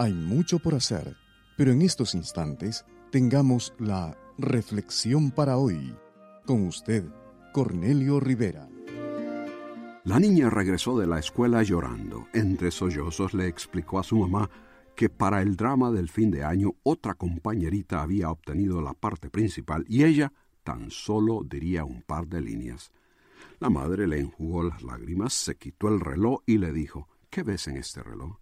Hay mucho por hacer, pero en estos instantes tengamos la reflexión para hoy. Con usted, Cornelio Rivera. La niña regresó de la escuela llorando. Entre sollozos le explicó a su mamá que para el drama del fin de año otra compañerita había obtenido la parte principal y ella tan solo diría un par de líneas. La madre le enjugó las lágrimas, se quitó el reloj y le dijo ¿Qué ves en este reloj?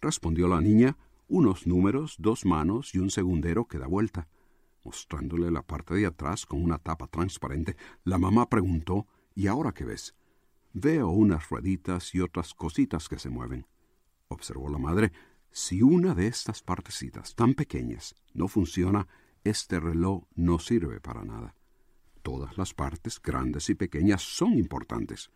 Respondió la niña, unos números, dos manos y un segundero que da vuelta. Mostrándole la parte de atrás con una tapa transparente, la mamá preguntó ¿Y ahora qué ves? Veo unas rueditas y otras cositas que se mueven. Observó la madre, si una de estas partecitas tan pequeñas no funciona, este reloj no sirve para nada. Todas las partes, grandes y pequeñas, son importantes.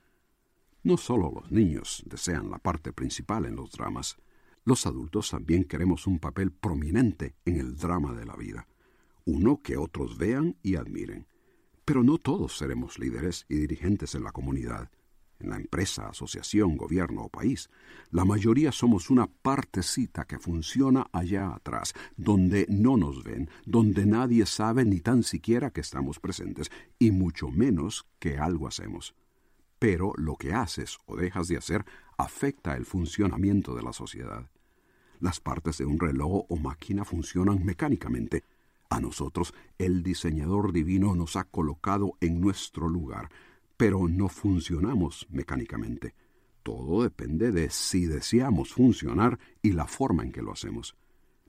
No solo los niños desean la parte principal en los dramas, los adultos también queremos un papel prominente en el drama de la vida, uno que otros vean y admiren. Pero no todos seremos líderes y dirigentes en la comunidad, en la empresa, asociación, gobierno o país. La mayoría somos una partecita que funciona allá atrás, donde no nos ven, donde nadie sabe ni tan siquiera que estamos presentes, y mucho menos que algo hacemos. Pero lo que haces o dejas de hacer afecta el funcionamiento de la sociedad. Las partes de un reloj o máquina funcionan mecánicamente. A nosotros el diseñador divino nos ha colocado en nuestro lugar, pero no funcionamos mecánicamente. Todo depende de si deseamos funcionar y la forma en que lo hacemos.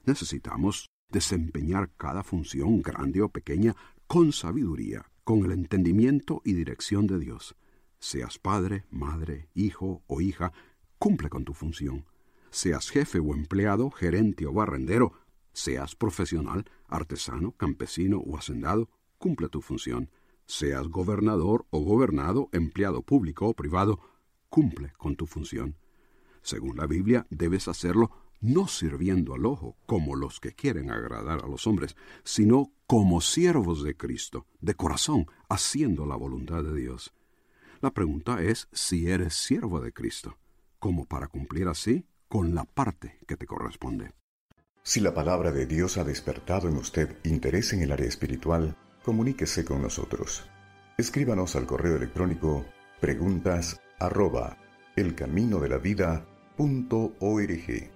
Necesitamos desempeñar cada función, grande o pequeña, con sabiduría, con el entendimiento y dirección de Dios. Seas padre, madre, hijo o hija, cumple con tu función seas jefe o empleado, gerente o barrendero, seas profesional, artesano, campesino o hacendado, cumple tu función. Seas gobernador o gobernado, empleado público o privado, cumple con tu función. Según la Biblia, debes hacerlo no sirviendo al ojo, como los que quieren agradar a los hombres, sino como siervos de Cristo, de corazón, haciendo la voluntad de Dios. La pregunta es si eres siervo de Cristo. ¿Cómo para cumplir así con la parte que te corresponde. Si la palabra de Dios ha despertado en usted interés en el área espiritual, comuníquese con nosotros. Escríbanos al correo electrónico preguntas arroba elcaminodelavida.org.